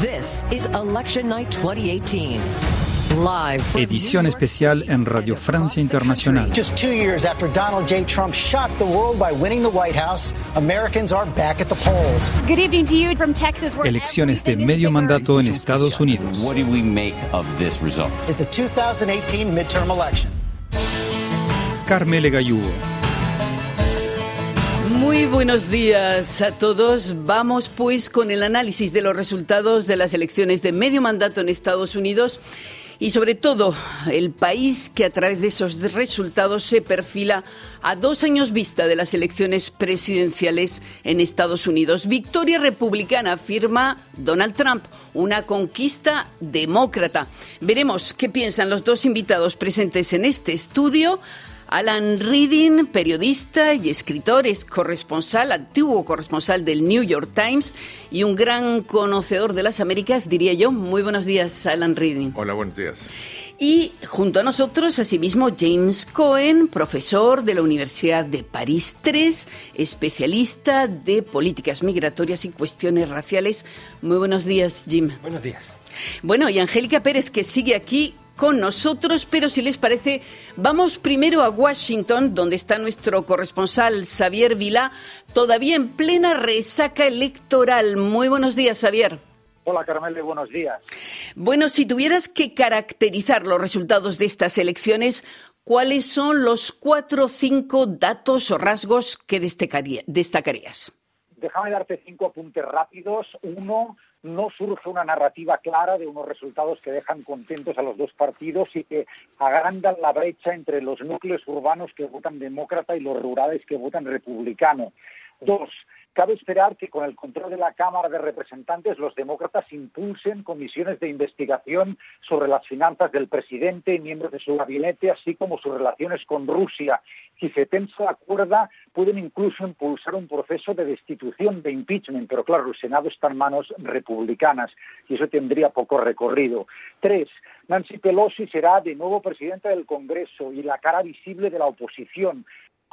This is Election Night 2018. Live from Edición especial en Radio Francia Internacional. Just two years after Donald J. Trump shocked the world by winning the White House, Americans are back at the polls. Good evening to you from Texas. where Elecciones de medio mandato en Estados Unidos. What do we make of this result? Is the 2018 midterm election. Carmele Gallubo. Muy buenos días a todos. Vamos pues con el análisis de los resultados de las elecciones de medio mandato en Estados Unidos y sobre todo el país que a través de esos resultados se perfila a dos años vista de las elecciones presidenciales en Estados Unidos. Victoria republicana, afirma Donald Trump, una conquista demócrata. Veremos qué piensan los dos invitados presentes en este estudio. Alan Reading, periodista y escritor, es corresponsal, antiguo corresponsal del New York Times y un gran conocedor de las Américas, diría yo. Muy buenos días, Alan Reading. Hola, buenos días. Y junto a nosotros, asimismo, James Cohen, profesor de la Universidad de París III, especialista de políticas migratorias y cuestiones raciales. Muy buenos días, Jim. Buenos días. Bueno, y Angélica Pérez, que sigue aquí con nosotros, pero si les parece, vamos primero a Washington, donde está nuestro corresponsal Xavier Vilá, todavía en plena resaca electoral. Muy buenos días, Xavier. Hola Carmele, buenos días. Bueno, si tuvieras que caracterizar los resultados de estas elecciones, ¿cuáles son los cuatro o cinco datos o rasgos que destacaría- destacarías? Déjame darte cinco apuntes rápidos. Uno, no surge una narrativa clara de unos resultados que dejan contentos a los dos partidos y que agrandan la brecha entre los núcleos urbanos que votan demócrata y los rurales que votan republicano. Dos, cabe esperar que con el control de la Cámara de Representantes los demócratas impulsen comisiones de investigación sobre las finanzas del presidente y miembros de su gabinete, así como sus relaciones con Rusia. Si se tensa la cuerda, pueden incluso impulsar un proceso de destitución, de impeachment, pero claro, el Senado está en manos republicanas y eso tendría poco recorrido. Tres, Nancy Pelosi será de nuevo presidenta del Congreso y la cara visible de la oposición.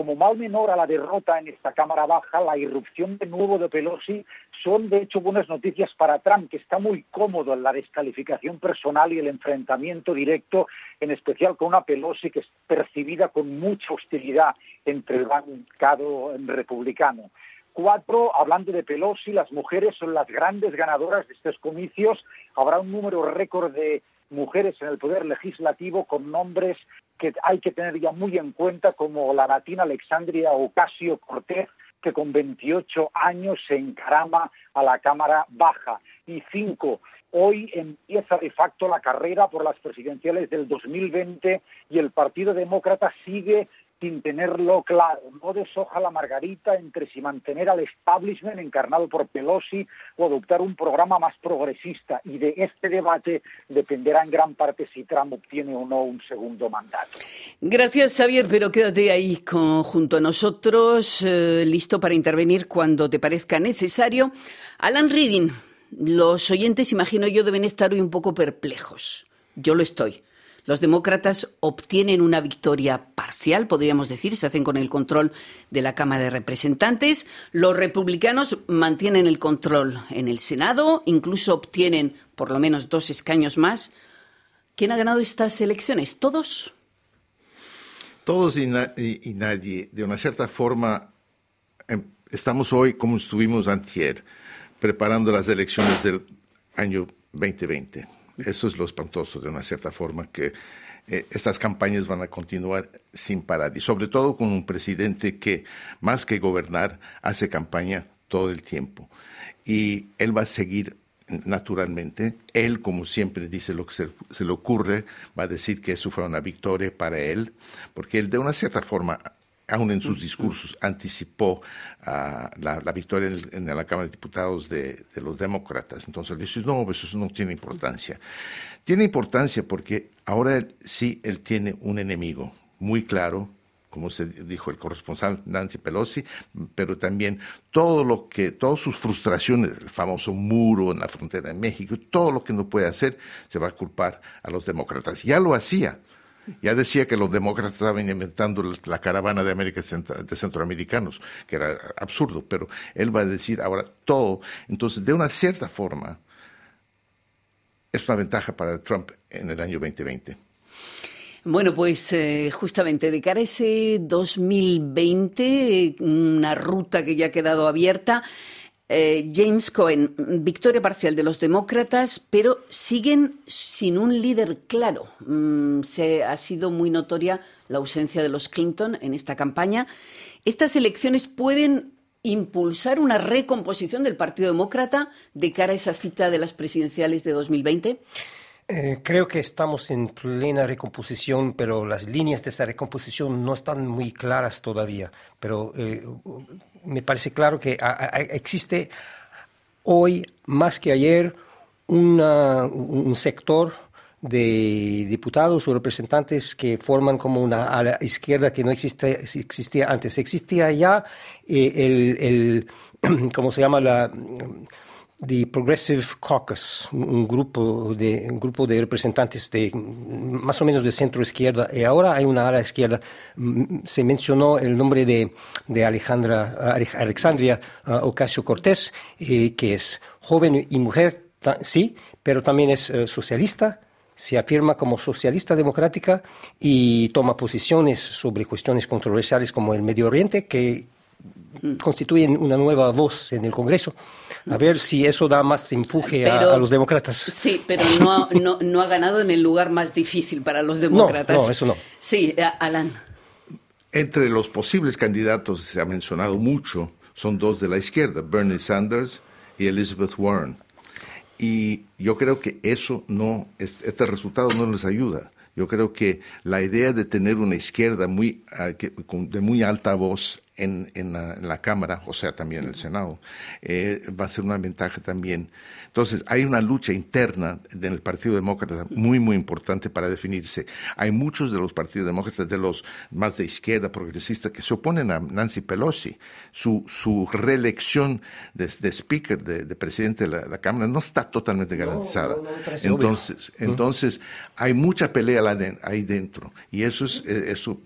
Como mal menor a la derrota en esta Cámara Baja, la irrupción de nuevo de Pelosi son de hecho buenas noticias para Trump, que está muy cómodo en la descalificación personal y el enfrentamiento directo, en especial con una Pelosi que es percibida con mucha hostilidad entre el bancado republicano. Cuatro, hablando de Pelosi, las mujeres son las grandes ganadoras de estos comicios. Habrá un número récord de mujeres en el poder legislativo con nombres que hay que tener ya muy en cuenta, como la latina Alexandria Ocasio Cortez, que con 28 años se encarama a la Cámara Baja. Y cinco, hoy empieza de facto la carrera por las presidenciales del 2020 y el Partido Demócrata sigue sin tenerlo claro. No deshoja la margarita entre si mantener al establishment encarnado por Pelosi o adoptar un programa más progresista. Y de este debate dependerá en gran parte si Trump obtiene o no un segundo mandato. Gracias, Xavier, pero quédate ahí con- junto a nosotros, eh, listo para intervenir cuando te parezca necesario. Alan Reading, los oyentes, imagino yo, deben estar hoy un poco perplejos. Yo lo estoy. Los demócratas obtienen una victoria parcial, podríamos decir, se hacen con el control de la Cámara de Representantes. Los republicanos mantienen el control en el Senado, incluso obtienen por lo menos dos escaños más. ¿Quién ha ganado estas elecciones? ¿Todos? Todos y, na- y- y nadie, de una cierta forma, em, estamos hoy como estuvimos antier, preparando las elecciones del año 2020. Eso es lo espantoso, de una cierta forma, que eh, estas campañas van a continuar sin parar. Y sobre todo con un presidente que, más que gobernar, hace campaña todo el tiempo. Y él va a seguir naturalmente. Él, como siempre dice lo que se, se le ocurre, va a decir que eso fue una victoria para él, porque él de una cierta forma, aún en sus discursos, anticipó ah, la, la victoria en, el- en la Cámara de Diputados de, de los demócratas. Entonces dice, no, eso no tiene importancia. Tiene importancia porque ahora él- sí él tiene un enemigo muy claro, como se dijo el corresponsal Nancy Pelosi, pero también todo lo que, todas sus frustraciones, el famoso muro en la frontera de México, todo lo que no puede hacer, se va a culpar a los demócratas. Ya lo hacía. Ya decía que los demócratas estaban inventando la- caravana de América de centroamericanos, que era absurdo, pero él va a decir ahora todo. Entonces, de una cierta forma, es una ventaja para Trump en el año 2020. Bueno, pues eh, justamente de cara a ese 2020, una ruta que ya ha quedado abierta, eh, James Cohen, victoria parcial de los demócratas, pero siguen sin un líder claro. Mm, se ha sido muy notoria la ausencia de los Clinton en esta campaña. ¿Estas elecciones pueden impulsar una recomposición del Partido Demócrata de cara a esa cita de las presidenciales de 2020? Eh, creo que estamos en plena recomposición, pero las líneas de esa recomposición no están muy claras todavía. Pero eh, me parece claro que existe hoy, más que ayer, un sector de diputados o representantes que forman como una ala izquierda que no existía antes. Existía ya eh, el, el, ¿cómo se llama? La, The Progressive Caucus, un grupo de, un grupo de representantes de más o menos de centro izquierda, y ahora hay una ala izquierda. Mm, se mencionó el nombre de, de Alejandra, Alexandria uh, Ocasio Cortés, eh, que es joven y mujer, sí, pero también es eh, socialista, se afirma como socialista democrática y toma posiciones sobre cuestiones controversiales como el Medio Oriente, que constituyen una nueva voz en el Congreso. A ver si eso da más empuje a, los demócratas. Sí, pero no, no, no, ha ganado en el lugar más difícil para los demócratas. No, no eso no. Sí, Alan. Entre los posibles candidatos, se ha mencionado mucho, son dos de la izquierda, Bernie Sanders y Elizabeth Warren. Y yo creo que eso no, este resultado no les ayuda. Yo creo que la idea de tener una izquierda muy, ah, de muy alta voz en, en, la, Cámara, o sea, también en el Senado, eh, va a ser una ventaja también. Entonces, hay una lucha interna en el Partido Demócrata muy, muy importante para definirse. Hay muchos de los partidos demócratas, de los más de izquierda, progresistas, que se oponen a Nancy Pelosi. Su, su reelección de, speaker, de, presidente de la, Cámara, no está totalmente garantizada. entonces, entonces, hay mucha pelea ahí dentro. Y eso es, eh, eso,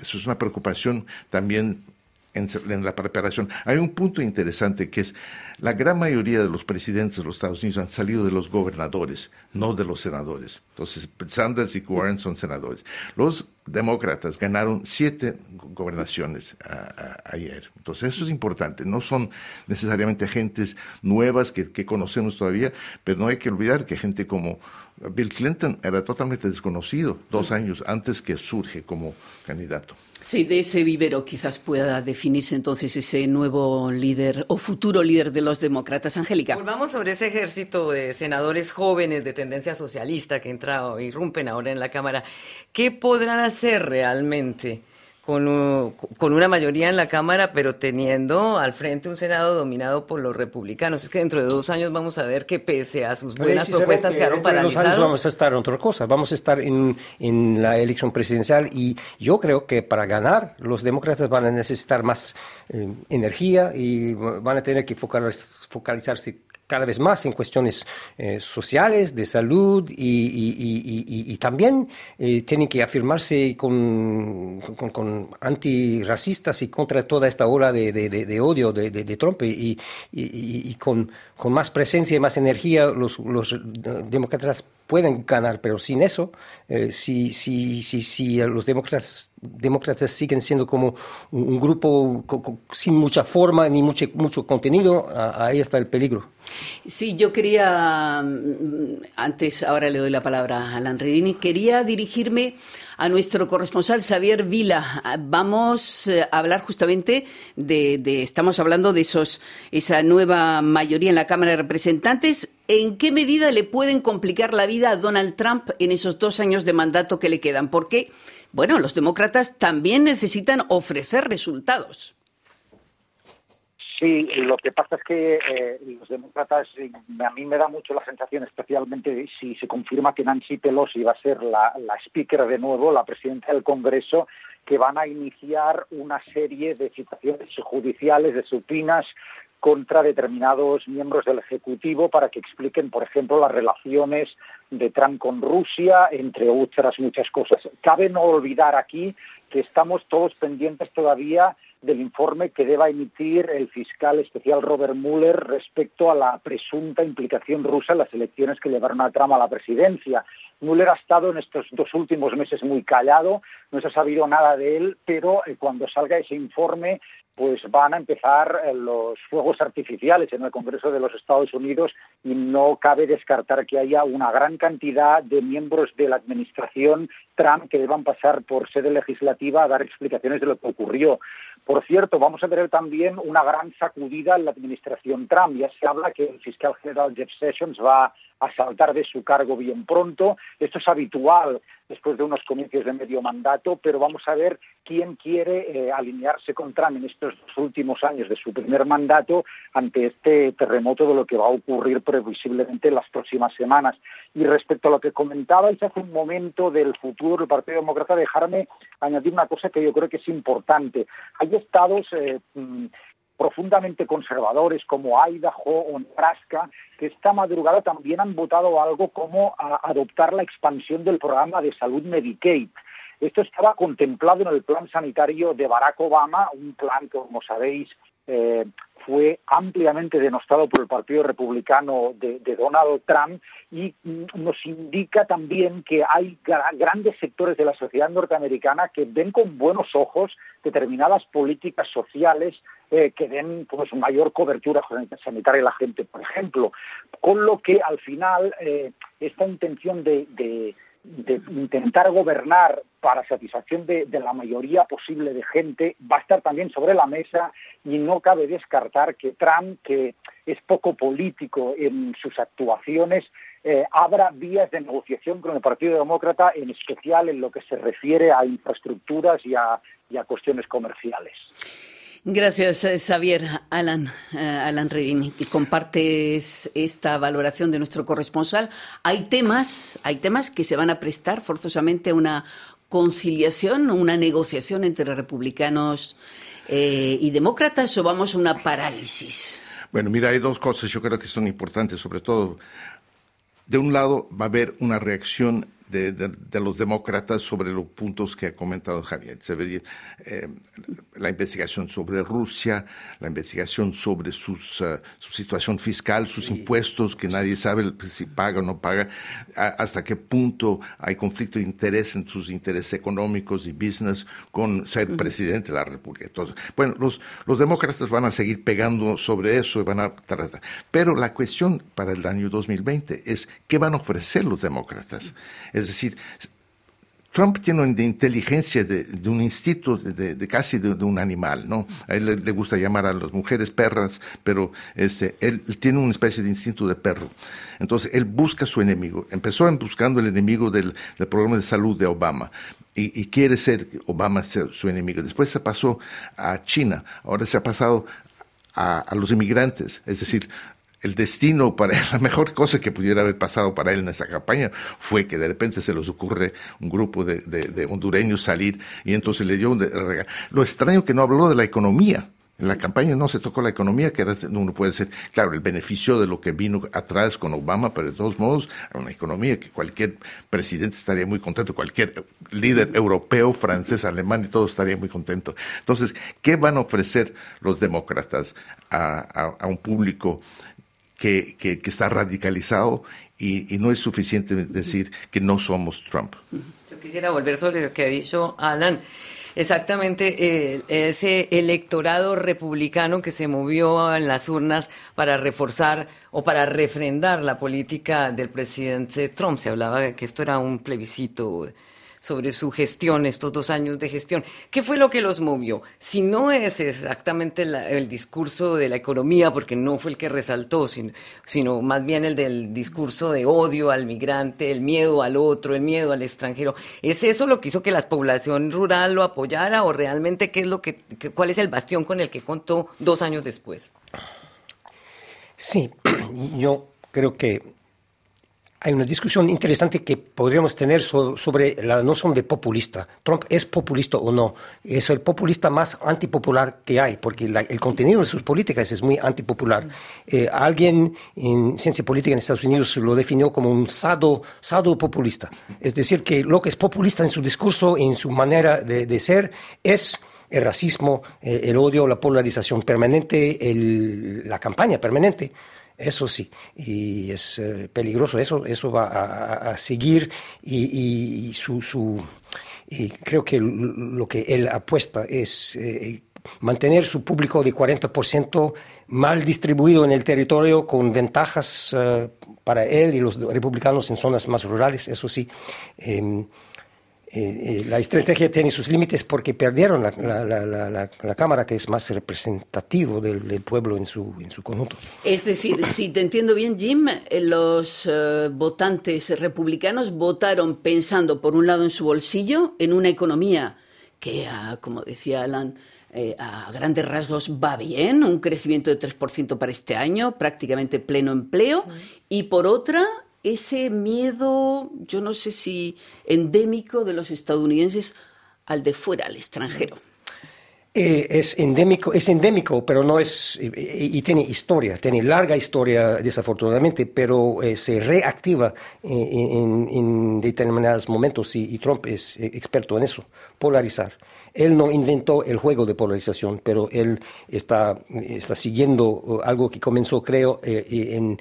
eso es una preocupación también en, la preparación. Hay un punto interesante que es la gran mayoría de los presidentes de los Estados Unidos han salido de los gobernadores, no de los senadores. Entonces, Sanders y Warren son senadores. Los demócratas ganaron siete gobernaciones ayer. Entonces, eso es importante. No son necesariamente gentes nuevas que, que conocemos todavía, pero no hay que olvidar que gente como Bill Clinton era totalmente desconocido dos años antes que surge como candidato. Sí, de ese vivero quizás pueda definirse entonces ese nuevo líder o futuro líder de los demócratas. Angélica. Volvamos sobre ese ejército de senadores jóvenes de tendencia socialista que entra, irrumpen ahora en la Cámara. ¿Qué podrán hacer realmente? con, con, una mayoría en la Cámara, pero teniendo al frente un Senado dominado por los republicanos. Es que dentro de dos años vamos a ver que pese a sus buenas propuestas que quedaron paralizados. Años vamos a estar en otra cosa, vamos a estar en, en la elección presidencial y yo creo que para ganar los demócratas van a necesitar más eh, energía y van a tener que focalizarse cada vez más en cuestiones eh, sociales, de salud y, también eh, tienen que afirmarse con, con, antirracistas y contra toda esta ola de, odio de, Trump y, con, con, más presencia y más energía los, los demócratas pueden ganar, pero sin eso, eh, si, si, si, si, los demócratas, demócratas siguen siendo como un, grupo sin mucha forma ni mucho, mucho contenido, ahí está el peligro. Sí, yo quería, mm, antes, ahora le doy la palabra a Alan Redini, quería dirigirme a nuestro corresponsal Xavier Vila. Vamos eh, a hablar justamente de, de, estamos hablando de esos, esa nueva mayoría en la Cámara de Representantes. ¿En qué medida le pueden complicar la vida a Donald Trump en esos dos años de mandato que le quedan? Porque, bueno, los demócratas también necesitan ofrecer resultados. Sí, lo que pasa es que eh, los demócratas, a mí me da mucho la sensación, especialmente si se confirma que Nancy Pelosi va a ser la, la speaker de nuevo, la presidenta del Congreso, que van a iniciar una serie de citaciones judiciales, de supinas contra determinados miembros del Ejecutivo para que expliquen, por ejemplo, las relaciones de Trump con Rusia, entre otras muchas cosas. Cabe no olvidar aquí que estamos todos pendientes todavía del informe que deba emitir el fiscal especial Robert Mueller respecto a la presunta implicación rusa en las elecciones que llevaron a Trump a la presidencia. Mueller ha estado en estos dos últimos meses muy callado, no se ha sabido nada de él, pero eh, cuando salga ese informe pues van a empezar eh, los fuegos artificiales en el Congreso de los Estados Unidos y no cabe descartar que haya una gran cantidad de miembros de la administración Trump que deban pasar por sede legislativa a dar explicaciones de lo que ocurrió. Por cierto, vamos a tener también una gran sacudida en la administración Trump. Ya se habla que el fiscal general Jeff Sessions va a saltar de su cargo bien pronto. Esto es habitual después de unos comicios de medio mandato, pero vamos a ver quién quiere eh, alinearse con Trump en estos últimos años de su primer mandato ante este terremoto de lo que va a ocurrir previsiblemente en las próximas semanas. Y respecto a lo que comentabais hace un momento del futuro del Partido Demócrata, dejarme añadir una cosa que yo creo que es importante. Hay estados eh, mm, profundamente conservadores como Idaho o Nebraska, que esta madrugada también han votado algo como adoptar la expansión del programa de salud Medicaid. Esto estaba contemplado en el plan sanitario de Barack Obama, un plan que, como sabéis, eh, fue ampliamente denostado por el Partido Republicano de, Donald Trump y mm, nos indica también que hay grandes sectores de la sociedad norteamericana que ven con buenos ojos determinadas políticas sociales eh, que den pues, mayor cobertura sanitaria a la gente, por ejemplo. Con lo que al final eh, esta intención de de intentar gobernar para satisfacción de, la mayoría posible de gente va a estar también sobre la mesa y no cabe descartar que Trump, que es poco político en sus actuaciones, eh, abra vías de negociación con el Partido Demócrata, en especial en lo que se refiere a infraestructuras y a cuestiones comerciales. Gracias, eh, Xavier. Alan, uh, Alan Redini, y compartes esta valoración de nuestro corresponsal. Hay temas, hay temas que se van a prestar forzosamente a una conciliación, una negociación entre republicanos eh, y demócratas o vamos a una parálisis. Bueno, mira, hay dos cosas yo creo que son importantes, sobre todo. De un lado va a haber una reacción de, los demócratas sobre los puntos que ha comentado Javier. Eh, la investigación sobre Rusia, la investigación sobre sus, eh, su situación fiscal, sus impuestos, que nadie sabe si paga o no paga, hasta qué punto hay conflicto de interés en sus intereses económicos y business con ser presidente de la República. Entonces, bueno, los, los demócratas van a seguir pegando sobre eso y van a tratar. Pero la cuestión para el año 2020 es qué van a ofrecer los demócratas. Es decir, Trump tiene una inteligencia de, un instinto de, casi de, un animal, ¿no? A él le, gusta llamar a las mujeres perras, pero este, él, tiene una especie de instinto de perro. Entonces, él busca su enemigo. Empezó buscando el enemigo del, programa de salud de Obama. Y, quiere ser Obama su enemigo. Después se pasó a China, ahora se ha pasado a, a, los inmigrantes, es decir, el destino para la mejor cosa que pudiera haber pasado para él en esa campaña fue que de repente se les ocurre un grupo de, hondureños salir y entonces le dio un regalo. Lo extraño que no habló de la economía. En la campaña no se tocó la economía, que uno puede ser, claro, el beneficio de lo que vino atrás con Obama, pero de todos modos, una economía que cualquier presidente estaría muy contento, cualquier líder europeo, francés, alemán y todo estaría muy contento. Entonces, ¿qué van a ofrecer los demócratas a un público que, que, está radicalizado y, no es suficiente decir que no somos Trump. Yo quisiera volver sobre lo que ha dicho Alan. Exactamente, eh, ese electorado republicano que se movió en las urnas para reforzar o para refrendar la política del presidente Trump. Se hablaba de que esto era un plebiscito sobre su gestión, estos dos años de gestión. ¿Qué fue lo que los movió? Si no es exactamente el discurso de la economía, porque no fue el que resaltó, sino, más bien el del discurso de odio al migrante, el miedo al otro, el miedo al extranjero, ¿es eso lo que hizo que la población rural lo apoyara o realmente qué es lo que, cuál es el bastión con el que contó dos años después? Sí, yo creo que hay una discusión interesante que podríamos tener sobre la noción de populista. ¿Trump es populista o no? Es el populista más antipopular que hay, porque el contenido de sus políticas es muy antipopular. Eh, alguien en ciencia política en Estados Unidos lo definió como un sado, sado populista. Es decir, que lo que es populista en su discurso, en su manera de, ser, es el racismo, eh, el odio, la polarización permanente, la campaña permanente. Eso sí, y es eh, peligroso, eso, eso va a, seguir y, su, su y creo que lo que él apuesta es eh, mantener su público de 40% mal distribuido en el territorio con ventajas para él y los republicanos en zonas más rurales, eso sí. Em, eh, eh, la estrategia tiene sus límites porque perdieron la, Cámara, que es más representativo del, pueblo en su, en su conjunto. Es decir, si te entiendo bien, Jim, eh, los votantes republicanos votaron pensando, por un lado, en su bolsillo, en una economía que, ah, como decía Alan, a grandes rasgos va bien, un crecimiento de 3% para este año, prácticamente pleno empleo, y por otra, ese miedo, yo no sé si endémico de los estadounidenses al de fuera, al extranjero. Eh, es endémico, es endémico, pero no es y, tiene historia, tiene larga historia desafortunadamente, pero eh, se reactiva en, determinados momentos y, Trump es experto en eso, polarizar. Él no inventó el juego de polarización, pero él está, está siguiendo algo que comenzó, creo, eh, en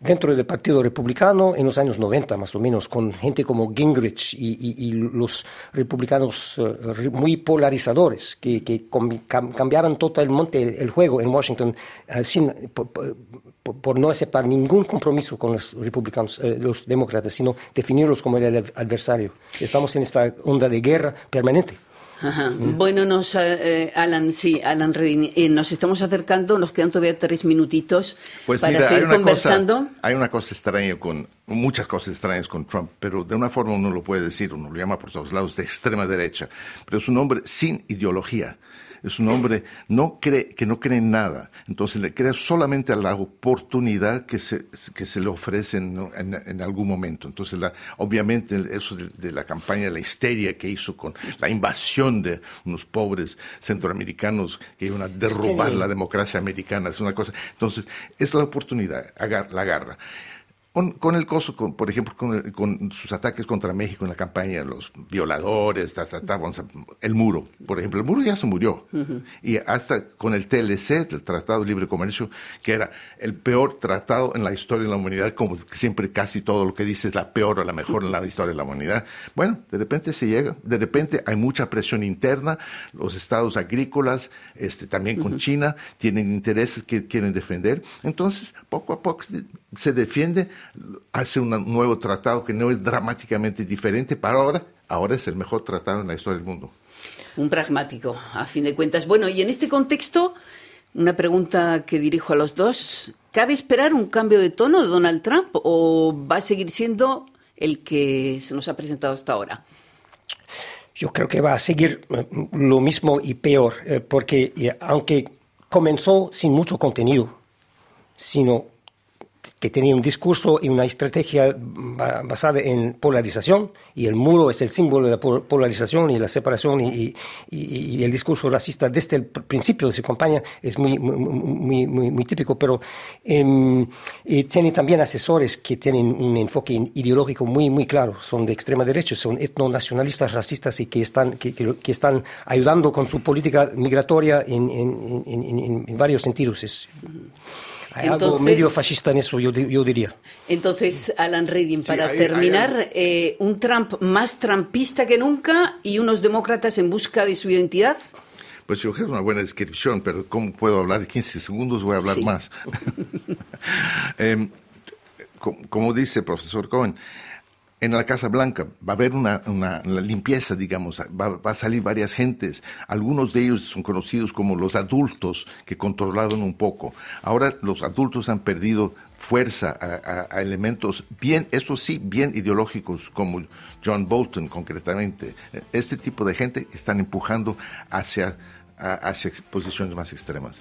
dentro del Partido Republicano en los años 90 más o menos, con gente como Gingrich y, los republicanos eh, muy polarizadores que, que cambiaron totalmente el, juego en Washington eh, sin, por, no aceptar ningún compromiso con los republicanos, eh, los demócratas, sino definirlos como el adversario. Estamos en esta onda de guerra permanente. Bueno, nos, eh, Alan, sí, Alan Redding, eh, nos estamos acercando, nos quedan todavía tres minutitos pues para seguir conversando. hay una cosa extraña con, muchas cosas extrañas con Trump, pero de una forma uno lo puede decir, uno lo llama por todos lados de extrema derecha, pero es un hombre sin ideología es un hombre no cree, que no cree en nada, entonces le crea solamente a la oportunidad que se, que se le ofrece en, algún momento. Entonces, la, obviamente, eso de, la campaña, la histeria que hizo con la invasión de unos pobres centroamericanos que iban a derrubar la democracia americana, es una cosa. Entonces, es la oportunidad, la agarra. Con, el coso, por ejemplo, con, sus ataques contra México en la campaña, los violadores, el muro, por ejemplo, el muro ya se murió. Y hasta con el TLC, el Tratado de Libre Comercio, que era el peor tratado en la historia de la humanidad, como siempre casi todo lo que dice es la peor o la mejor en la historia de la humanidad. Bueno, de repente se llega, de repente hay mucha presión interna, los estados agrícolas, este, también con China, tienen intereses que quieren defender. Entonces, poco a poco se defiende hace un nuevo tratado que no es dramáticamente diferente para ahora, ahora es el mejor tratado en la historia del mundo. Un pragmático, a fin de cuentas. Bueno, y en este contexto, una pregunta que dirijo a los dos. ¿Cabe esperar un cambio de tono de Donald Trump o va a seguir siendo el que se nos ha presentado hasta ahora? Yo creo que va a seguir eh, lo mismo y peor, eh, porque eh, aunque comenzó sin mucho contenido, sino que tenía un discurso y una estrategia basada en polarización, y el muro es el símbolo de la polarización y la separación, y, el discurso racista desde el principio de su campaña es muy, muy, muy, típico, pero em, tiene también asesores que tienen un enfoque ideológico muy, muy claro, son de extrema derecha, son etnonacionalistas racistas y que están, que, que, están ayudando con su política migratoria en, en, en, en varios sentidos. Es, hay algo medio fascista en eso, yo, diría. Entonces, Alan Reading, para terminar, eh, un Trump más trampista que nunca y unos demócratas en busca de su identidad. Pues yo creo que es una buena descripción, pero ¿cómo puedo hablar? En 15 segundos voy a hablar más. Em, como dice el profesor Cohen, en la Casa Blanca va a haber una, limpieza, digamos, va, a salir varias gentes. Algunos de ellos son conocidos como los adultos que controlaron un poco. Ahora los adultos han perdido fuerza a, elementos bien, eso sí, bien ideológicos como John Bolton concretamente. Este tipo de gente están empujando hacia hacia posiciones más extremas.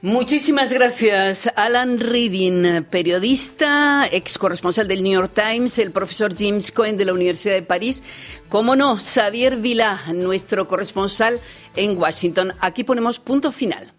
Muchísimas gracias, Alan Reading, periodista, ex corresponsal del New York Times, el profesor James Cohen de la Universidad de París, como no, Xavier Vila, nuestro corresponsal en Washington. Aquí ponemos punto final.